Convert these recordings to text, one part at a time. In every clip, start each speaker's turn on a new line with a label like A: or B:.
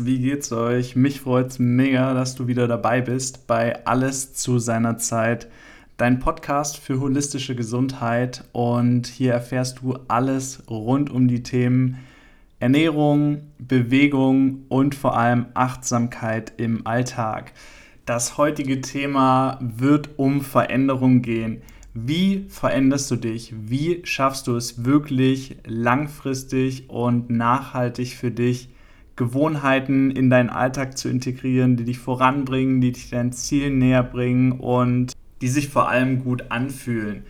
A: Wie geht's euch? Mich freut's mega, dass du wieder dabei bist bei Alles zu seiner Zeit, dein Podcast für holistische Gesundheit und hier erfährst du alles rund um die Themen Ernährung, Bewegung und vor allem Achtsamkeit im Alltag. Das heutige Thema wird um Veränderung gehen. Wie veränderst du dich? Wie schaffst du es wirklich langfristig und nachhaltig für dich, Gewohnheiten in deinen Alltag zu integrieren, die dich voranbringen, die dich deinen Zielen näher bringen und die sich vor allem gut anfühlen?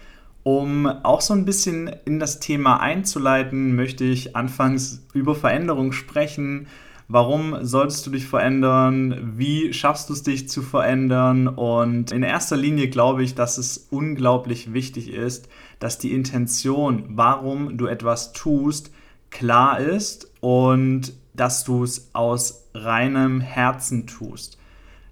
A: Um auch so ein bisschen in das Thema einzuleiten, möchte ich anfangs über Veränderung sprechen Warum solltest du dich verändern? Wie schaffst du es, dich zu verändern? Und in erster Linie glaube ich, dass es unglaublich wichtig ist, dass die Intention, warum du etwas tust, klar ist und dass du es aus reinem Herzen tust.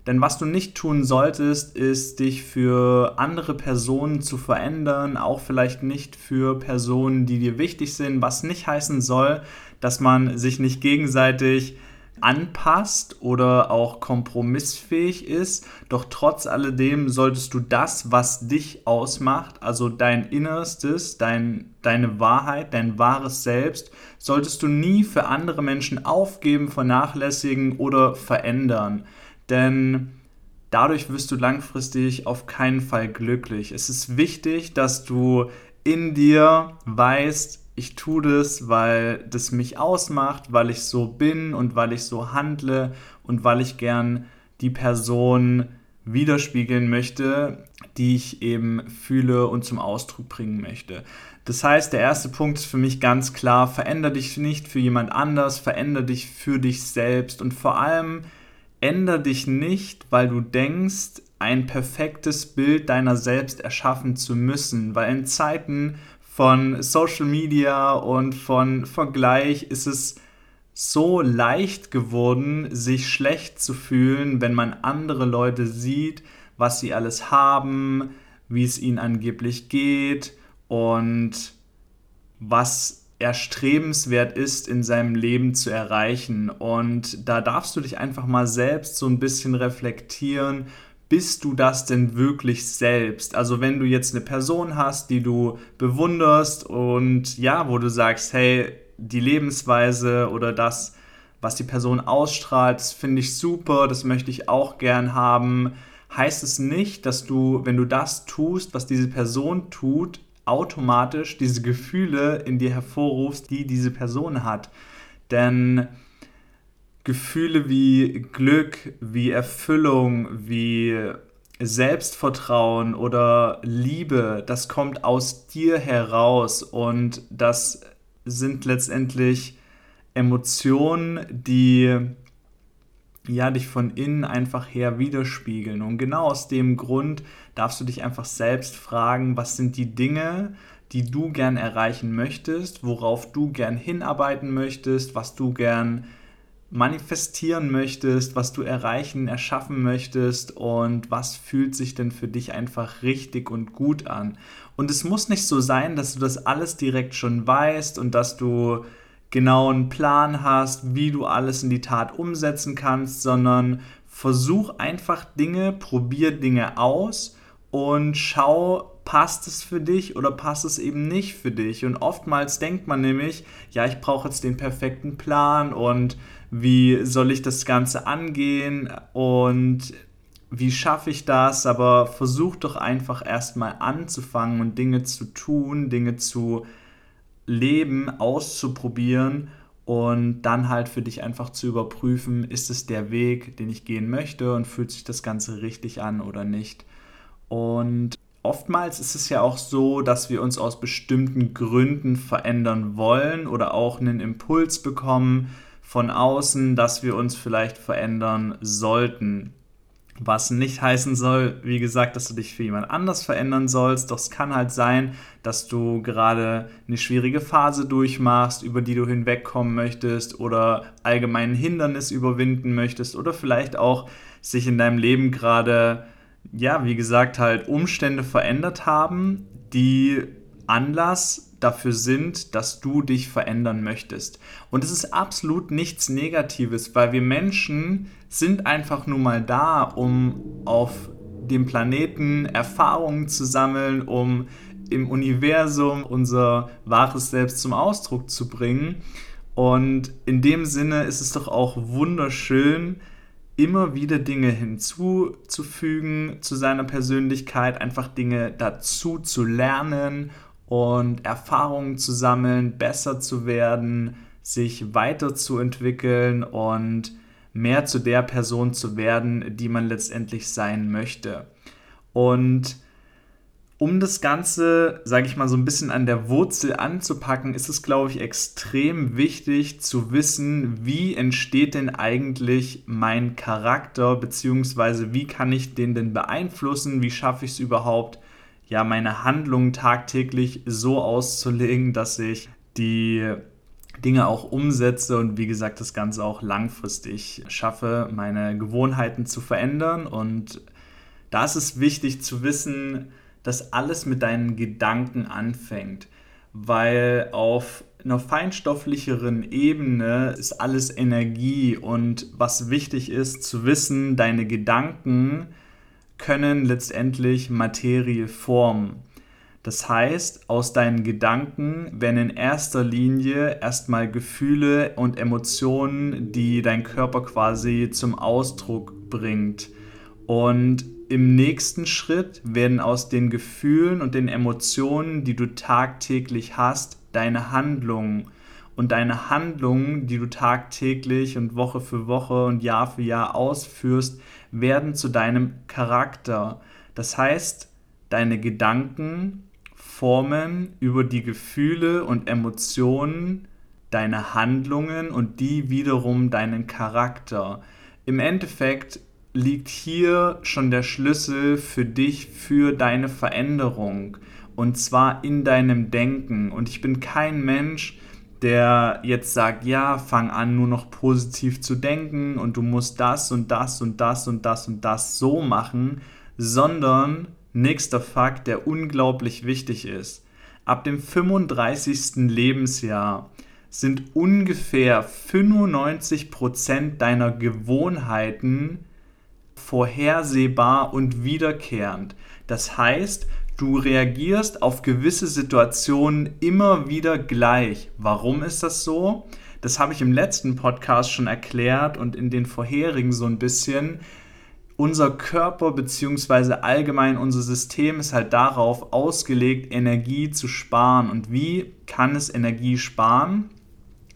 A: Denn was du nicht tun solltest, ist dich für andere Personen zu verändern, auch vielleicht nicht für Personen, die dir wichtig sind, was nicht heißen soll, dass man sich nicht gegenseitig anpasst oder auch kompromissfähig ist. Doch trotz alledem solltest du das, was dich ausmacht, also dein Innerstes, dein, deine Wahrheit, dein wahres Selbst, solltest du nie für andere Menschen aufgeben, vernachlässigen oder verändern. Denn dadurch wirst du langfristig auf keinen Fall glücklich. Es ist wichtig, dass du in dir weißt, ich tue das, weil das mich ausmacht, weil ich so bin und weil ich so handle und weil ich gern die Person widerspiegeln möchte, die ich eben fühle und zum Ausdruck bringen möchte. Das heißt, der erste Punkt ist für mich ganz klar, verändere dich nicht für jemand anders, verändere dich für dich selbst und vor allem ändere dich nicht, weil du denkst, ein perfektes Bild deiner selbst erschaffen zu müssen, weil in Zeiten, von Social Media und von Vergleich ist es so leicht geworden, sich schlecht zu fühlen, wenn man andere Leute sieht, was sie alles haben, wie es ihnen angeblich geht und was erstrebenswert ist, in seinem Leben zu erreichen. Und da darfst du dich einfach mal selbst so ein bisschen reflektieren bist du das denn wirklich selbst? Also wenn du jetzt eine Person hast, die du bewunderst und ja, wo du sagst, hey, die Lebensweise oder das, was die Person ausstrahlt, finde ich super, das möchte ich auch gern haben, heißt es nicht, dass du, wenn du das tust, was diese Person tut, automatisch diese Gefühle in dir hervorrufst, die diese Person hat. Denn Gefühle wie Glück, wie Erfüllung, wie Selbstvertrauen oder Liebe, das kommt aus dir heraus und das sind letztendlich Emotionen, die ja dich von innen einfach her widerspiegeln. Und genau aus dem Grund darfst du dich einfach selbst fragen, was sind die Dinge, die du gern erreichen möchtest, worauf du gern hinarbeiten möchtest, was du gern manifestieren möchtest, was du erreichen, erschaffen möchtest und was fühlt sich denn für dich einfach richtig und gut an. Und es muss nicht so sein, dass du das alles direkt schon weißt und dass du genau einen Plan hast, wie du alles in die Tat umsetzen kannst, sondern versuch einfach Dinge, probier Dinge aus und schau, passt es für dich oder passt es eben nicht für dich. Und oftmals denkt man nämlich, ja, ich brauche jetzt den perfekten Plan und wie soll ich das Ganze angehen und wie schaffe ich das, aber versuch doch einfach erstmal anzufangen und Dinge zu tun, Dinge zu leben, auszuprobieren und dann halt für dich einfach zu überprüfen, ist es der Weg, den ich gehen möchte und fühlt sich das Ganze richtig an oder nicht. Und oftmals ist es ja auch so, dass wir uns aus bestimmten Gründen verändern wollen oder auch einen Impuls bekommen, von außen, dass wir uns vielleicht verändern sollten. Was nicht heißen soll, wie gesagt, dass du dich für jemand anders verändern sollst. Doch es kann halt sein, dass du gerade eine schwierige Phase durchmachst, über die du hinwegkommen möchtest oder allgemein Hindernis überwinden möchtest oder vielleicht auch sich in deinem Leben gerade, ja, wie gesagt, halt Umstände verändert haben, die Anlass dafür sind, dass du dich verändern möchtest. Und es ist absolut nichts Negatives, weil wir Menschen sind einfach nur mal da, um auf dem Planeten Erfahrungen zu sammeln, um im Universum unser wahres Selbst zum Ausdruck zu bringen. Und in dem Sinne ist es doch auch wunderschön, immer wieder Dinge hinzuzufügen zu seiner Persönlichkeit, einfach Dinge dazu zu lernen und Erfahrungen zu sammeln, besser zu werden, sich weiterzuentwickeln und mehr zu der Person zu werden, die man letztendlich sein möchte. Und um das Ganze, sage ich mal, so ein bisschen an der Wurzel anzupacken, ist es, glaube ich, extrem wichtig zu wissen, wie entsteht denn eigentlich mein Charakter, beziehungsweise wie kann ich den denn beeinflussen, wie schaffe ich es überhaupt, ja, meine Handlungen tagtäglich so auszulegen, dass ich die Dinge auch umsetze und wie gesagt das Ganze auch langfristig schaffe, meine Gewohnheiten zu verändern. Und da ist es wichtig zu wissen, dass alles mit deinen Gedanken anfängt, weil auf einer feinstofflicheren Ebene ist alles Energie und was wichtig ist zu wissen, deine Gedanken können letztendlich Materie formen. Das heißt, aus deinen Gedanken werden in erster Linie erstmal Gefühle und Emotionen, die dein Körper quasi zum Ausdruck bringt. Und im nächsten Schritt werden aus den Gefühlen und den Emotionen, die du tagtäglich hast, deine Handlungen. Und deine Handlungen, die du tagtäglich und Woche für Woche und Jahr für Jahr ausführst, werden zu deinem Charakter. Das heißt, deine Gedanken formen über die Gefühle und Emotionen deine Handlungen und die wiederum deinen Charakter. Im Endeffekt liegt hier schon der Schlüssel für dich, für deine Veränderung. Und zwar in deinem Denken. Und ich bin kein Mensch, der jetzt sagt, ja, fang an, nur noch positiv zu denken und du musst das und das und das und das und das so machen, sondern nächster Fakt, der unglaublich wichtig ist. Ab dem 35. Lebensjahr sind ungefähr 95% deiner Gewohnheiten vorhersehbar und wiederkehrend. Das heißt, du reagierst auf gewisse Situationen immer wieder gleich. Warum ist das so? Das habe ich im letzten Podcast schon erklärt und in den vorherigen so ein bisschen. Unser Körper bzw. allgemein unser System ist halt darauf ausgelegt, Energie zu sparen. Und wie kann es Energie sparen?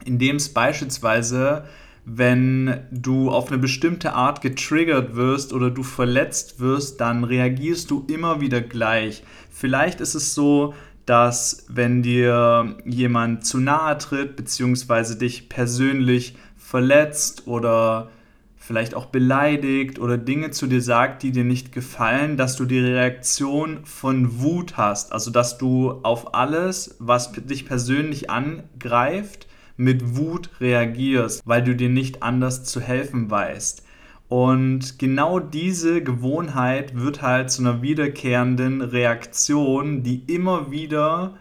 A: Indem es beispielsweise wenn du auf eine bestimmte Art getriggert wirst oder du verletzt wirst, dann reagierst du immer wieder gleich. Vielleicht ist es so, dass wenn dir jemand zu nahe tritt, beziehungsweise dich persönlich verletzt oder vielleicht auch beleidigt oder Dinge zu dir sagt, die dir nicht gefallen, dass du die Reaktion von Wut hast. Also dass du auf alles, was dich persönlich angreift, mit Wut reagierst, weil du dir nicht anders zu helfen weißt. Und genau diese Gewohnheit wird halt zu einer wiederkehrenden Reaktion, die immer wieder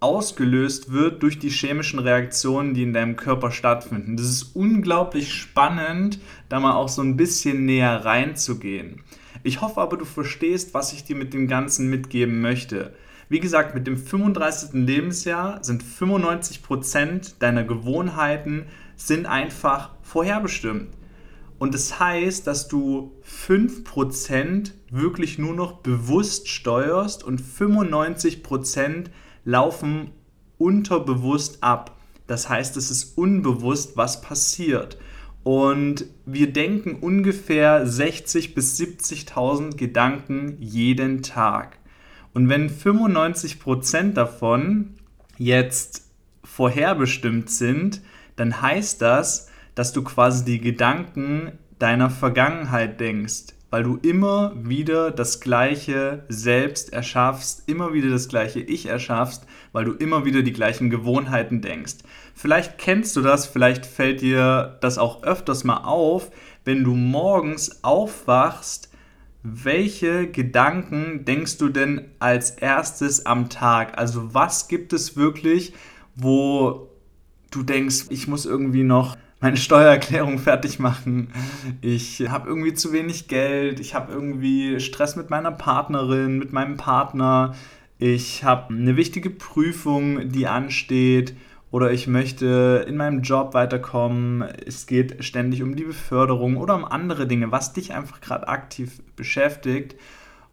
A: ausgelöst wird durch die chemischen Reaktionen, die in deinem Körper stattfinden. Das ist unglaublich spannend, da mal auch so ein bisschen näher reinzugehen. Ich hoffe aber, du verstehst, was ich dir mit dem Ganzen mitgeben möchte. Wie gesagt, mit dem 35. Lebensjahr sind 95% deiner Gewohnheiten sind einfach vorherbestimmt. Und das heißt, dass du 5% wirklich nur noch bewusst steuerst und 95% laufen unterbewusst ab. Das heißt, es ist unbewusst, was passiert. Und wir denken ungefähr 60.000 bis 70.000 Gedanken jeden Tag. Und wenn 95% davon jetzt vorherbestimmt sind, dann heißt das, dass du quasi die Gedanken deiner Vergangenheit denkst, weil du immer wieder das gleiche Selbst erschaffst, immer wieder das gleiche Ich erschaffst, weil du immer wieder die gleichen Gewohnheiten denkst. Vielleicht kennst du das, vielleicht fällt dir das auch öfters mal auf, wenn du morgens aufwachst, welche Gedanken denkst du denn als erstes am Tag? Also was gibt es wirklich, wo du denkst, ich muss irgendwie noch meine Steuererklärung fertig machen, ich habe irgendwie zu wenig Geld, ich habe irgendwie Stress mit meiner Partnerin, mit meinem Partner, ich habe eine wichtige Prüfung, die ansteht oder ich möchte in meinem Job weiterkommen, es geht ständig um die Beförderung oder um andere Dinge, was dich einfach gerade aktiv beschäftigt.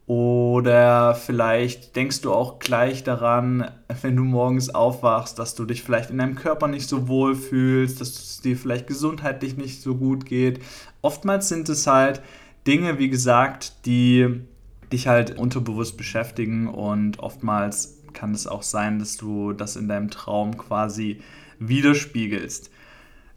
A: Oder vielleicht denkst du auch gleich daran, wenn du morgens aufwachst, dass du dich vielleicht in deinem Körper nicht so wohl fühlst, dass es dir vielleicht gesundheitlich nicht so gut geht. Oftmals sind es halt Dinge, wie gesagt, die dich halt unterbewusst beschäftigen und oftmals kann es auch sein, dass du das in deinem Traum quasi widerspiegelst.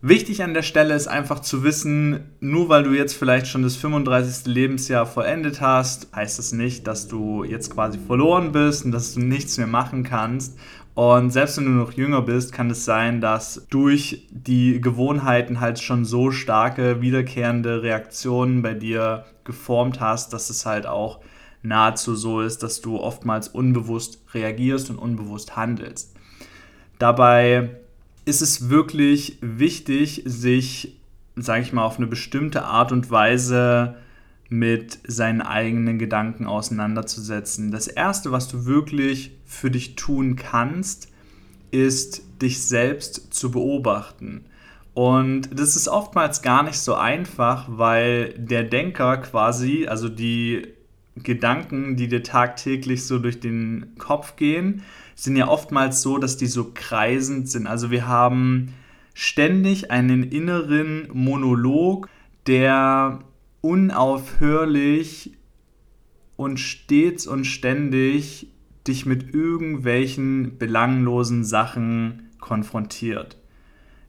A: Wichtig an der Stelle ist einfach zu wissen, nur weil du jetzt vielleicht schon das 35. Lebensjahr vollendet hast, heißt das nicht, dass du jetzt quasi verloren bist und dass du nichts mehr machen kannst. Und selbst wenn du noch jünger bist, kann es sein, dass durch die Gewohnheiten halt schon so starke wiederkehrende Reaktionen bei dir geformt hast, dass es halt auch nahezu so ist, dass du oftmals unbewusst reagierst und unbewusst handelst. Dabei ist es wirklich wichtig, sich, sage ich mal, auf eine bestimmte Art und Weise mit seinen eigenen Gedanken auseinanderzusetzen. Das Erste, was du wirklich für dich tun kannst, ist, dich selbst zu beobachten. Und das ist oftmals gar nicht so einfach, weil der Denker quasi, also die Gedanken, die dir tagtäglich so durch den Kopf gehen, sind ja oftmals so, dass die so kreisend sind. Also wir haben ständig einen inneren Monolog, der unaufhörlich und stets und ständig dich mit irgendwelchen belanglosen Sachen konfrontiert.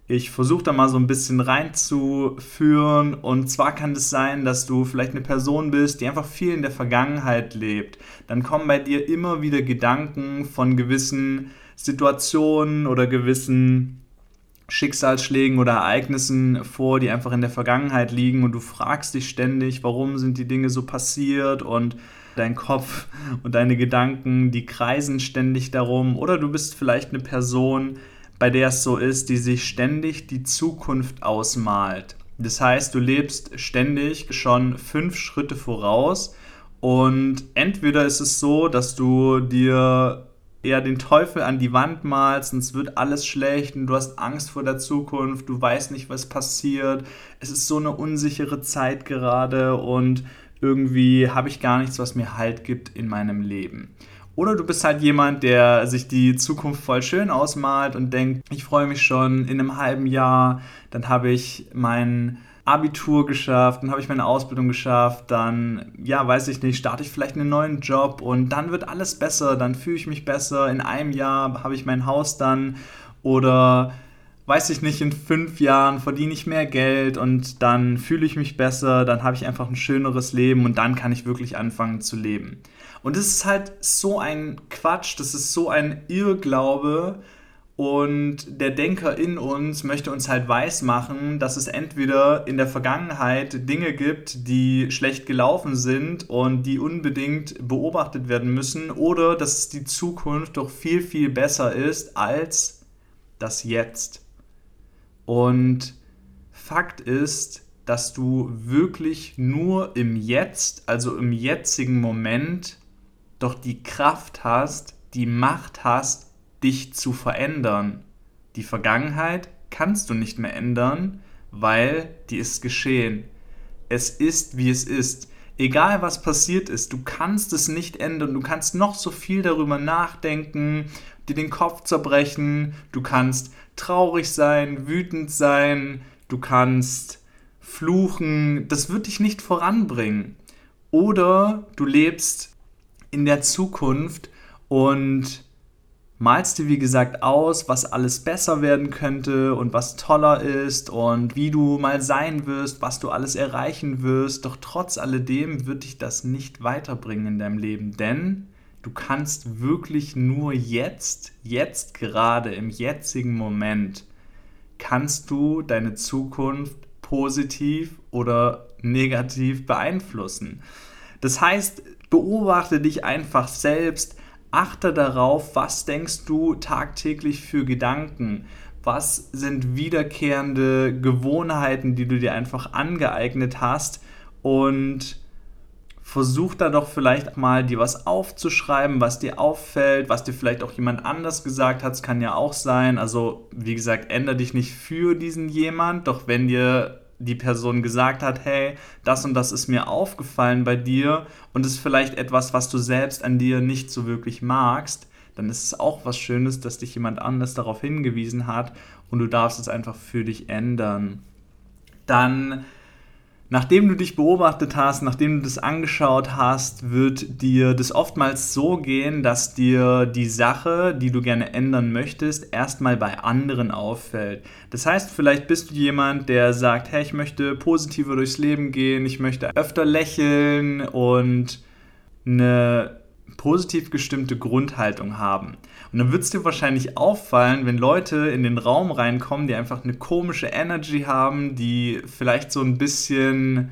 A: Ich versuche da mal so ein bisschen reinzuführen. Und zwar kann es sein, dass du vielleicht eine Person bist, die einfach viel in der Vergangenheit lebt. Dann kommen bei dir immer wieder Gedanken von gewissen Situationen oder gewissen Schicksalsschlägen oder Ereignissen vor, die einfach in der Vergangenheit liegen und du fragst dich ständig, warum sind die Dinge so passiert und dein Kopf und deine Gedanken, die kreisen ständig darum oder du bist vielleicht eine Person, bei der es so ist, die sich ständig die Zukunft ausmalt. Das heißt, du lebst ständig schon fünf Schritte voraus und entweder ist es so, dass du dir eher den Teufel an die Wand malst und es wird alles schlecht und du hast Angst vor der Zukunft, du weißt nicht, was passiert, es ist so eine unsichere Zeit gerade und irgendwie habe ich gar nichts, was mir Halt gibt in meinem Leben. Oder du bist halt jemand, der sich die Zukunft voll schön ausmalt und denkt, ich freue mich schon in einem halben Jahr, dann habe ich mein Abitur geschafft, dann habe ich meine Ausbildung geschafft, dann, ja, weiß ich nicht, starte ich vielleicht einen neuen Job und dann wird alles besser, dann fühle ich mich besser, in einem Jahr habe ich mein Haus dann oder weiß ich nicht, in fünf Jahren verdiene ich mehr Geld und dann fühle ich mich besser, dann habe ich einfach ein schöneres Leben und dann kann ich wirklich anfangen zu leben. Und das ist halt so ein Quatsch, das ist so ein Irrglaube. Und der Denker in uns möchte uns halt weismachen, dass es entweder in der Vergangenheit Dinge gibt, die schlecht gelaufen sind und die unbedingt beobachtet werden müssen, oder dass die Zukunft doch viel, viel besser ist als das Jetzt. Und Fakt ist, dass du wirklich nur im Jetzt, also im jetzigen Moment, doch die Kraft hast, die Macht hast, dich zu verändern. Die Vergangenheit kannst du nicht mehr ändern, weil die ist geschehen. Es ist, wie es ist. Egal was passiert ist, du kannst es nicht ändern. Du kannst noch so viel darüber nachdenken, dir den Kopf zerbrechen. Du kannst traurig sein, wütend sein. Du kannst fluchen. Das wird dich nicht voranbringen. Oder du lebst in der Zukunft und malst dir, wie gesagt, aus, was alles besser werden könnte und was toller ist und wie du mal sein wirst, was du alles erreichen wirst. Doch trotz alledem wird dich das nicht weiterbringen in deinem Leben, denn du kannst wirklich nur jetzt, jetzt gerade, im jetzigen Moment, kannst du deine Zukunft positiv oder negativ beeinflussen. Das heißt, beobachte dich einfach selbst, achte darauf, was denkst du tagtäglich für Gedanken, was sind wiederkehrende Gewohnheiten, die du dir einfach angeeignet hast? Und versuch da doch vielleicht mal dir was aufzuschreiben, was dir auffällt, was dir vielleicht auch jemand anders gesagt hat, das kann ja auch sein. Also wie gesagt, ändere dich nicht für diesen jemand, doch wenn dir die Person gesagt hat, hey, das und das ist mir aufgefallen bei dir und ist vielleicht etwas, was du selbst an dir nicht so wirklich magst, dann ist es auch was Schönes, dass dich jemand anders darauf hingewiesen hat und du darfst es einfach für dich ändern. Dann Nachdem du dich beobachtet hast, nachdem du das angeschaut hast, wird dir das oftmals so gehen, dass dir die Sache, die du gerne ändern möchtest, erstmal bei anderen auffällt. Das heißt, vielleicht bist du jemand, der sagt, hey, ich möchte positiver durchs Leben gehen, ich möchte öfter lächeln und eine positiv gestimmte Grundhaltung haben. Und dann wird es dir wahrscheinlich auffallen, wenn Leute in den Raum reinkommen, die einfach eine komische Energy haben, die vielleicht so ein bisschen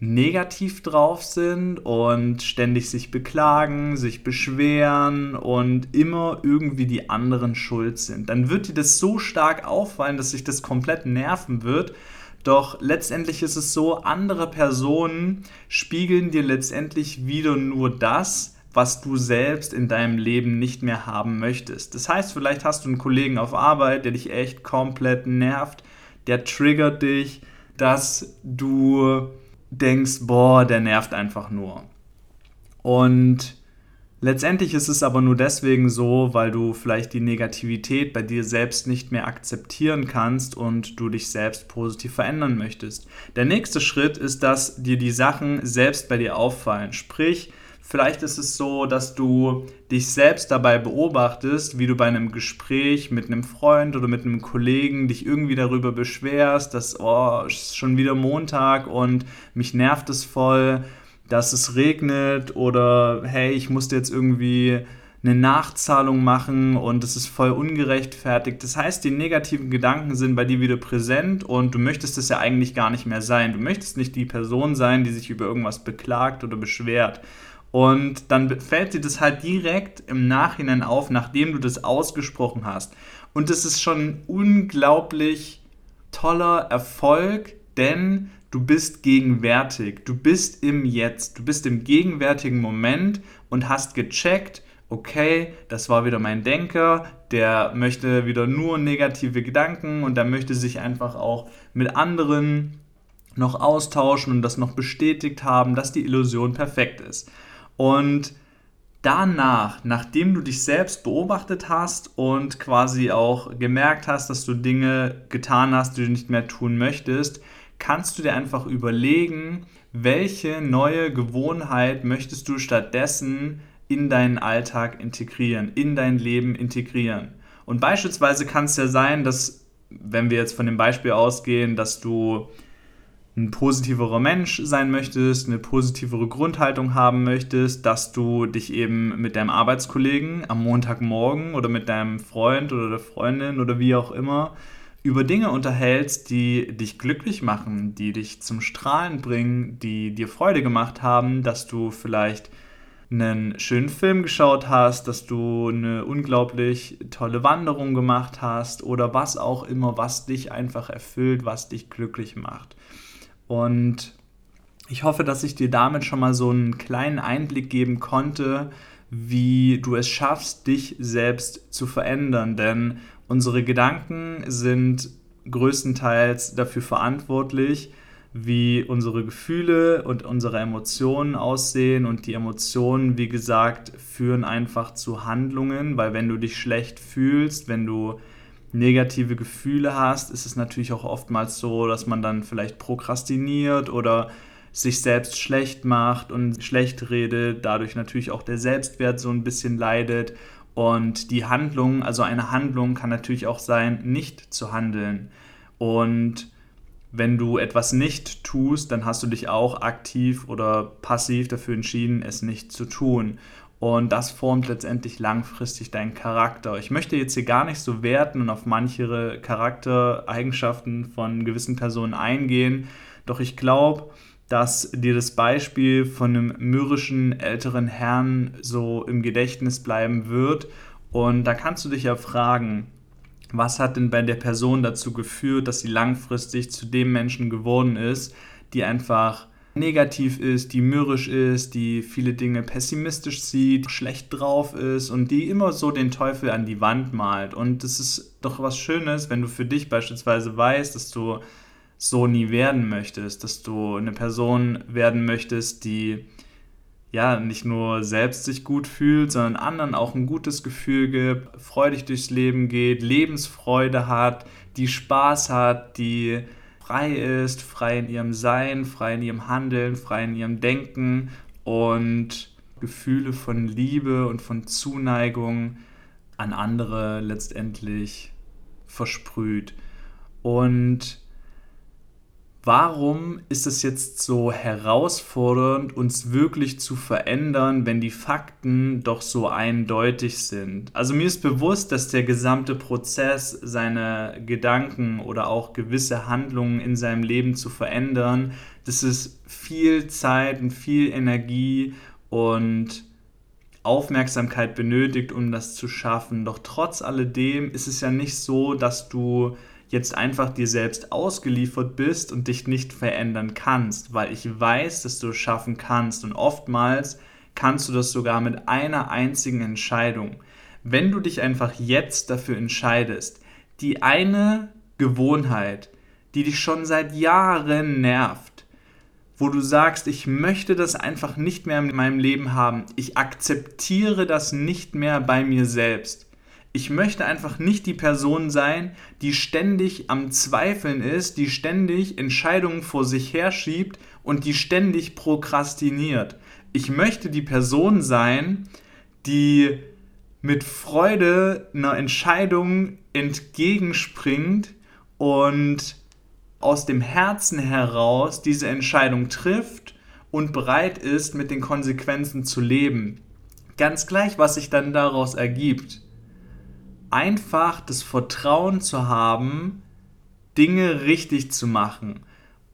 A: negativ drauf sind und ständig sich beklagen, sich beschweren und immer irgendwie die anderen schuld sind. Dann wird dir das so stark auffallen, dass sich das komplett nerven wird. Doch letztendlich ist es so, andere Personen spiegeln dir letztendlich wieder nur das, was du selbst in deinem Leben nicht mehr haben möchtest. Das heißt, vielleicht hast du einen Kollegen auf Arbeit, der dich echt komplett nervt, der triggert dich, dass du denkst, boah, der nervt einfach nur. Und letztendlich ist es aber nur deswegen so, weil du vielleicht die Negativität bei dir selbst nicht mehr akzeptieren kannst und du dich selbst positiv verändern möchtest. Der nächste Schritt ist, dass dir die Sachen selbst bei dir auffallen. Sprich, Vielleicht ist es so, dass du dich selbst dabei beobachtest, wie du bei einem Gespräch mit einem Freund oder mit einem Kollegen dich irgendwie darüber beschwerst, dass, oh, es ist schon wieder Montag und mich nervt es voll, dass es regnet oder hey, ich musste jetzt irgendwie eine Nachzahlung machen und es ist voll ungerechtfertigt. Das heißt, die negativen Gedanken sind bei dir wieder präsent und du möchtest es ja eigentlich gar nicht mehr sein. Du möchtest nicht die Person sein, die sich über irgendwas beklagt oder beschwert. Und dann fällt dir das halt direkt im Nachhinein auf, nachdem du das ausgesprochen hast. Und das ist schon ein unglaublich toller Erfolg, denn du bist gegenwärtig, du bist im Jetzt, du bist im gegenwärtigen Moment und hast gecheckt, okay, das war wieder mein Denker, der möchte wieder nur negative Gedanken und der möchte sich einfach auch mit anderen noch austauschen und das noch bestätigt haben, dass die Illusion perfekt ist. Und danach, nachdem du dich selbst beobachtet hast und quasi auch gemerkt hast, dass du Dinge getan hast, die du nicht mehr tun möchtest, kannst du dir einfach überlegen, welche neue Gewohnheit möchtest du stattdessen in deinen Alltag integrieren, in dein Leben integrieren. Und beispielsweise kann es ja sein, dass, wenn wir jetzt von dem Beispiel ausgehen, dass du ein positiverer Mensch sein möchtest, eine positivere Grundhaltung haben möchtest, dass du dich eben mit deinem Arbeitskollegen am Montagmorgen oder mit deinem Freund oder der Freundin oder wie auch immer über Dinge unterhältst, die dich glücklich machen, die dich zum Strahlen bringen, die dir Freude gemacht haben, dass du vielleicht einen schönen Film geschaut hast, dass du eine unglaublich tolle Wanderung gemacht hast oder was auch immer, was dich einfach erfüllt, was dich glücklich macht. Und ich hoffe, dass ich dir damit schon mal so einen kleinen Einblick geben konnte, wie du es schaffst, dich selbst zu verändern. Denn unsere Gedanken sind größtenteils dafür verantwortlich, wie unsere Gefühle und unsere Emotionen aussehen. Und die Emotionen, wie gesagt, führen einfach zu Handlungen, weil wenn du dich schlecht fühlst, wenn du negative Gefühle hast, ist es natürlich auch oftmals so, dass man dann vielleicht prokrastiniert oder sich selbst schlecht macht und schlecht redet, dadurch natürlich auch der Selbstwert so ein bisschen leidet. Und die Handlung, also eine Handlung kann natürlich auch sein, nicht zu handeln. Und wenn du etwas nicht tust, dann hast du dich auch aktiv oder passiv dafür entschieden, es nicht zu tun. Und das formt letztendlich langfristig deinen Charakter. Ich möchte jetzt hier gar nicht so werten und auf manche Charaktereigenschaften von gewissen Personen eingehen. Doch ich glaube, dass dir das Beispiel von einem mürrischen älteren Herrn so im Gedächtnis bleiben wird. Und da kannst du dich ja fragen, was hat denn bei der Person dazu geführt, dass sie langfristig zu dem Menschen geworden ist, die einfach negativ ist, die mürrisch ist, die viele Dinge pessimistisch sieht, schlecht drauf ist und die immer so den Teufel an die Wand malt. Und es ist doch was Schönes, wenn du für dich beispielsweise weißt, dass du so nie werden möchtest, dass du eine Person werden möchtest, die ja nicht nur selbst sich gut fühlt, sondern anderen auch ein gutes Gefühl gibt, freudig durchs Leben geht, Lebensfreude hat, die Spaß hat, die frei ist, frei in ihrem Sein, frei in ihrem Handeln, frei in ihrem Denken und Gefühle von Liebe und von Zuneigung an andere letztendlich versprüht. Und warum ist es jetzt so herausfordernd, uns wirklich zu verändern, wenn die Fakten doch so eindeutig sind? Also mir ist bewusst, dass der gesamte Prozess, seine Gedanken oder auch gewisse Handlungen in seinem Leben zu verändern, das ist viel Zeit und viel Energie und Aufmerksamkeit benötigt, um das zu schaffen. Doch trotz alledem ist es ja nicht so, dass du jetzt einfach dir selbst ausgeliefert bist und dich nicht verändern kannst, weil ich weiß, dass du es schaffen kannst und oftmals kannst du das sogar mit einer einzigen Entscheidung. Wenn du dich einfach jetzt dafür entscheidest, die eine Gewohnheit, die dich schon seit Jahren nervt, wo du sagst, ich möchte das einfach nicht mehr in meinem Leben haben, ich akzeptiere das nicht mehr bei mir selbst, ich möchte einfach nicht die Person sein, die ständig am Zweifeln ist, die ständig Entscheidungen vor sich herschiebt und die ständig prokrastiniert. Ich möchte die Person sein, die mit Freude einer Entscheidung entgegenspringt und aus dem Herzen heraus diese Entscheidung trifft und bereit ist, mit den Konsequenzen zu leben. Ganz gleich, was sich dann daraus ergibt einfach das Vertrauen zu haben, Dinge richtig zu machen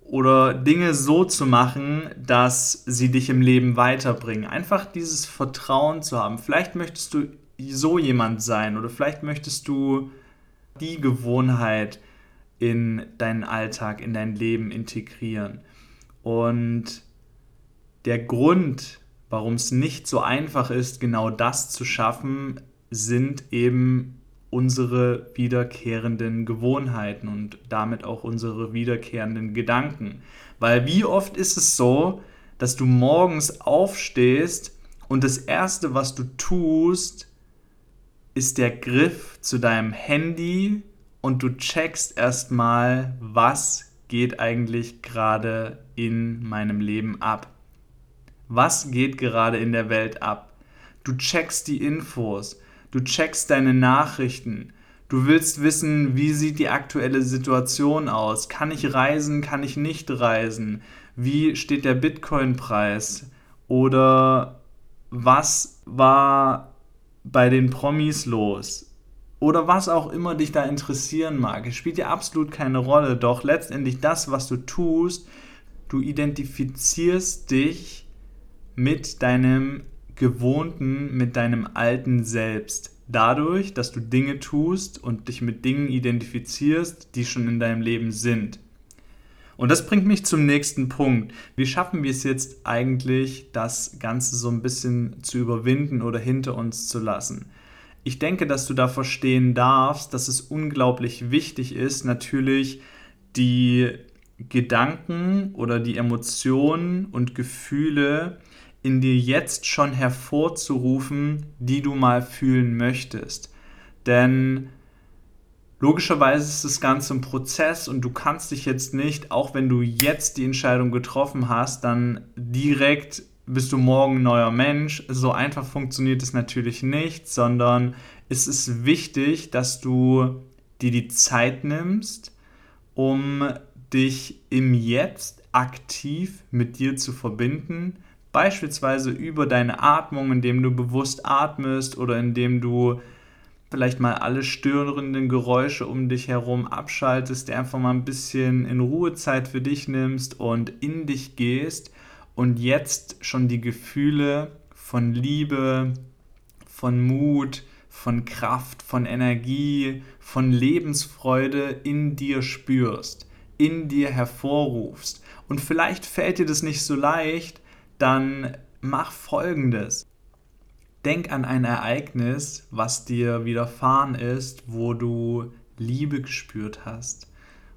A: oder Dinge so zu machen, dass sie dich im Leben weiterbringen. Einfach dieses Vertrauen zu haben. Vielleicht möchtest du so jemand sein oder vielleicht möchtest du die Gewohnheit in deinen Alltag, in dein Leben integrieren. Und der Grund, warum es nicht so einfach ist, genau das zu schaffen, sind eben unsere wiederkehrenden Gewohnheiten und damit auch unsere wiederkehrenden Gedanken. Weil wie oft ist es so, dass du morgens aufstehst und das Erste, was du tust, ist der Griff zu deinem Handy und du checkst erstmal, was geht eigentlich gerade in meinem Leben ab. Was geht gerade in der Welt ab? Du checkst die Infos du checkst deine Nachrichten, du willst wissen, wie sieht die aktuelle Situation aus, kann ich reisen, kann ich nicht reisen, wie steht der Bitcoin-Preis? Oder was war bei den Promis los? Oder was auch immer dich da interessieren mag. Es spielt ja absolut keine Rolle, doch letztendlich das, was du tust, du identifizierst dich mit deinem Gewohnten mit deinem alten Selbst. Dadurch, dass du Dinge tust und dich mit Dingen identifizierst, die schon in deinem Leben sind. Und das bringt mich zum nächsten Punkt. Wie schaffen wir es jetzt eigentlich, das Ganze so ein bisschen zu überwinden oder hinter uns zu lassen? Ich denke, dass du da verstehen darfst, dass es unglaublich wichtig ist, natürlich die Gedanken oder die Emotionen und Gefühle, in dir jetzt schon hervorzurufen, die du mal fühlen möchtest. Denn logischerweise ist das Ganze ein Prozess und du kannst dich jetzt nicht, auch wenn du jetzt die Entscheidung getroffen hast, dann direkt bist du morgen ein neuer Mensch. So einfach funktioniert es natürlich nicht, sondern es ist wichtig, dass du dir die Zeit nimmst, um dich im Jetzt aktiv mit dir zu verbinden, Beispielsweise über deine Atmung, indem du bewusst atmest oder indem du vielleicht mal alle störenden Geräusche um dich herum abschaltest, dir einfach mal ein bisschen in Ruhezeit für dich nimmst und in dich gehst und jetzt schon die Gefühle von Liebe, von Mut, von Kraft, von Energie, von Lebensfreude in dir spürst, in dir hervorrufst. Und vielleicht fällt dir das nicht so leicht, dann mach folgendes. Denk an ein Ereignis, was dir widerfahren ist, wo du Liebe gespürt hast,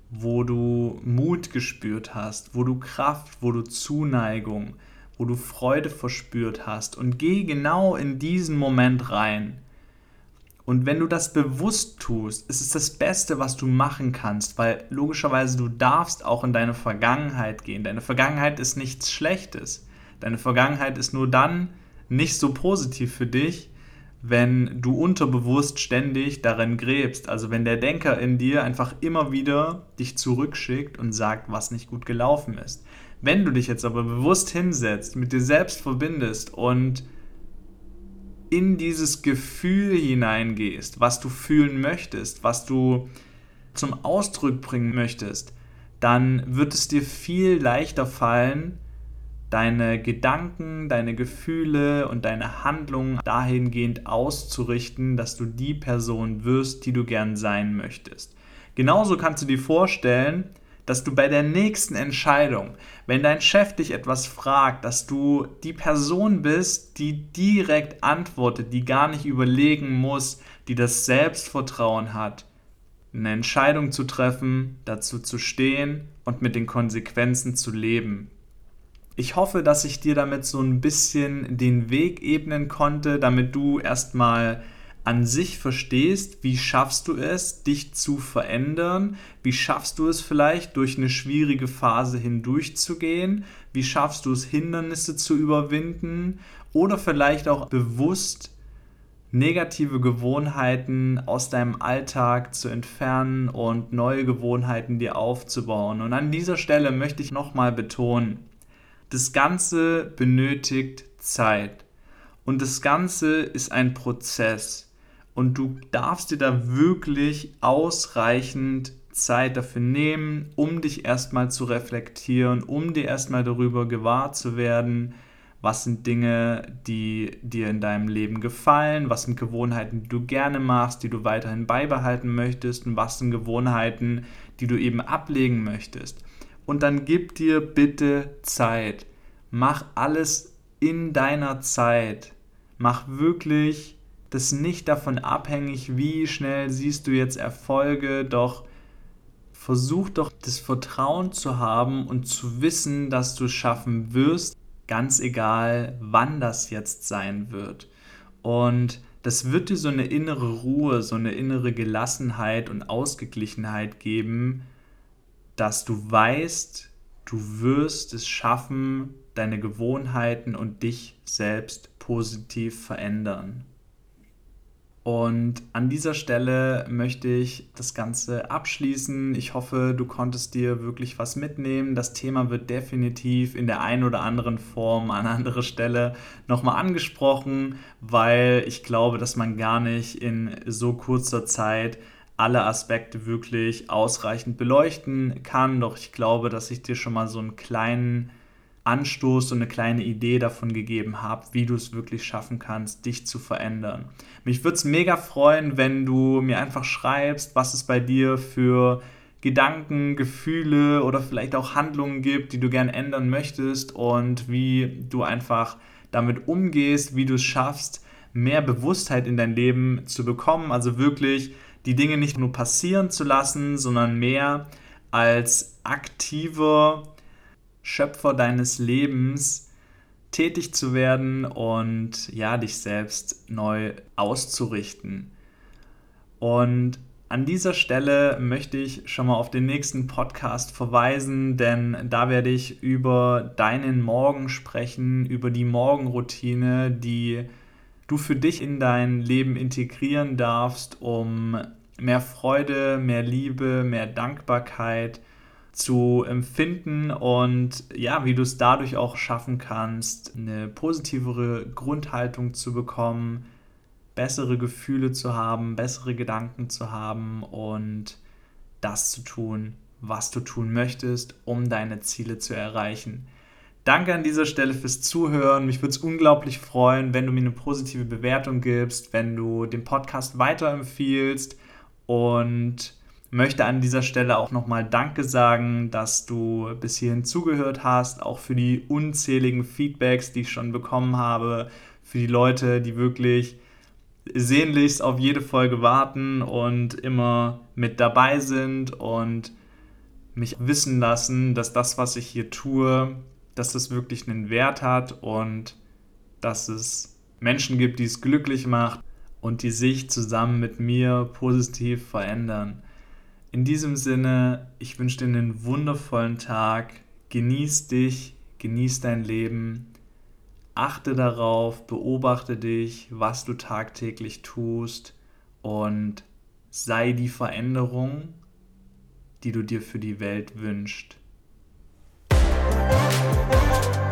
A: wo du Mut gespürt hast, wo du Kraft, wo du Zuneigung, wo du Freude verspürt hast und geh genau in diesen Moment rein. Und wenn du das bewusst tust, ist es das Beste, was du machen kannst, weil logischerweise du darfst auch in deine Vergangenheit gehen. Deine Vergangenheit ist nichts Schlechtes. Deine Vergangenheit ist nur dann nicht so positiv für dich, wenn du unterbewusst ständig darin gräbst. Also wenn der Denker in dir einfach immer wieder dich zurückschickt und sagt, was nicht gut gelaufen ist. Wenn du dich jetzt aber bewusst hinsetzt, mit dir selbst verbindest und in dieses Gefühl hineingehst, was du fühlen möchtest, was du zum Ausdruck bringen möchtest, dann wird es dir viel leichter fallen, deine Gedanken, deine Gefühle und deine Handlungen dahingehend auszurichten, dass du die Person wirst, die du gern sein möchtest. Genauso kannst du dir vorstellen, dass du bei der nächsten Entscheidung, wenn dein Chef dich etwas fragt, dass du die Person bist, die direkt antwortet, die gar nicht überlegen muss, die das Selbstvertrauen hat, eine Entscheidung zu treffen, dazu zu stehen und mit den Konsequenzen zu leben. Ich hoffe, dass ich dir damit so ein bisschen den Weg ebnen konnte, damit du erstmal an sich verstehst, wie schaffst du es, dich zu verändern, wie schaffst du es vielleicht durch eine schwierige Phase hindurchzugehen, wie schaffst du es, Hindernisse zu überwinden? Oder vielleicht auch bewusst negative Gewohnheiten aus deinem Alltag zu entfernen und neue Gewohnheiten dir aufzubauen. Und an dieser Stelle möchte ich nochmal betonen, das Ganze benötigt Zeit. Und das Ganze ist ein Prozess. Und du darfst dir da wirklich ausreichend Zeit dafür nehmen, um dich erstmal zu reflektieren, um dir erstmal darüber gewahr zu werden, was sind Dinge, die dir in deinem Leben gefallen, was sind Gewohnheiten, die du gerne machst, die du weiterhin beibehalten möchtest und was sind Gewohnheiten, die du eben ablegen möchtest und dann gib dir bitte Zeit. Mach alles in deiner Zeit. Mach wirklich das nicht davon abhängig, wie schnell siehst du jetzt Erfolge, doch versuch doch das Vertrauen zu haben und zu wissen, dass du es schaffen wirst, ganz egal, wann das jetzt sein wird. Und das wird dir so eine innere Ruhe, so eine innere Gelassenheit und Ausgeglichenheit geben, dass du weißt, du wirst es schaffen, deine Gewohnheiten und dich selbst positiv verändern. Und an dieser Stelle möchte ich das Ganze abschließen. Ich hoffe, du konntest dir wirklich was mitnehmen. Das Thema wird definitiv in der einen oder anderen Form an anderer Stelle nochmal angesprochen, weil ich glaube, dass man gar nicht in so kurzer Zeit alle Aspekte wirklich ausreichend beleuchten kann. Doch ich glaube, dass ich dir schon mal so einen kleinen Anstoß und eine kleine Idee davon gegeben habe, wie du es wirklich schaffen kannst, dich zu verändern. Mich würde es mega freuen, wenn du mir einfach schreibst, was es bei dir für Gedanken, Gefühle oder vielleicht auch Handlungen gibt, die du gern ändern möchtest und wie du einfach damit umgehst, wie du es schaffst, mehr Bewusstheit in dein Leben zu bekommen, also wirklich die Dinge nicht nur passieren zu lassen, sondern mehr als aktiver Schöpfer deines Lebens tätig zu werden und ja, dich selbst neu auszurichten. Und an dieser Stelle möchte ich schon mal auf den nächsten Podcast verweisen, denn da werde ich über deinen Morgen sprechen, über die Morgenroutine, die du für dich in dein Leben integrieren darfst, um mehr Freude, mehr Liebe, mehr Dankbarkeit zu empfinden und ja, wie du es dadurch auch schaffen kannst, eine positivere Grundhaltung zu bekommen, bessere Gefühle zu haben, bessere Gedanken zu haben und das zu tun, was du tun möchtest, um deine Ziele zu erreichen. Danke an dieser Stelle fürs Zuhören. Mich würde es unglaublich freuen, wenn du mir eine positive Bewertung gibst, wenn du den Podcast weiterempfiehlst und möchte an dieser Stelle auch nochmal Danke sagen, dass du bis hierhin zugehört hast, auch für die unzähligen Feedbacks, die ich schon bekommen habe, für die Leute, die wirklich sehnlichst auf jede Folge warten und immer mit dabei sind und mich wissen lassen, dass das, was ich hier tue, dass es wirklich einen Wert hat und dass es Menschen gibt, die es glücklich macht und die sich zusammen mit mir positiv verändern. In diesem Sinne, ich wünsche dir einen wundervollen Tag. Genieß dich, genieß dein Leben. Achte darauf, beobachte dich, was du tagtäglich tust und sei die Veränderung, die du dir für die Welt wünschst. Música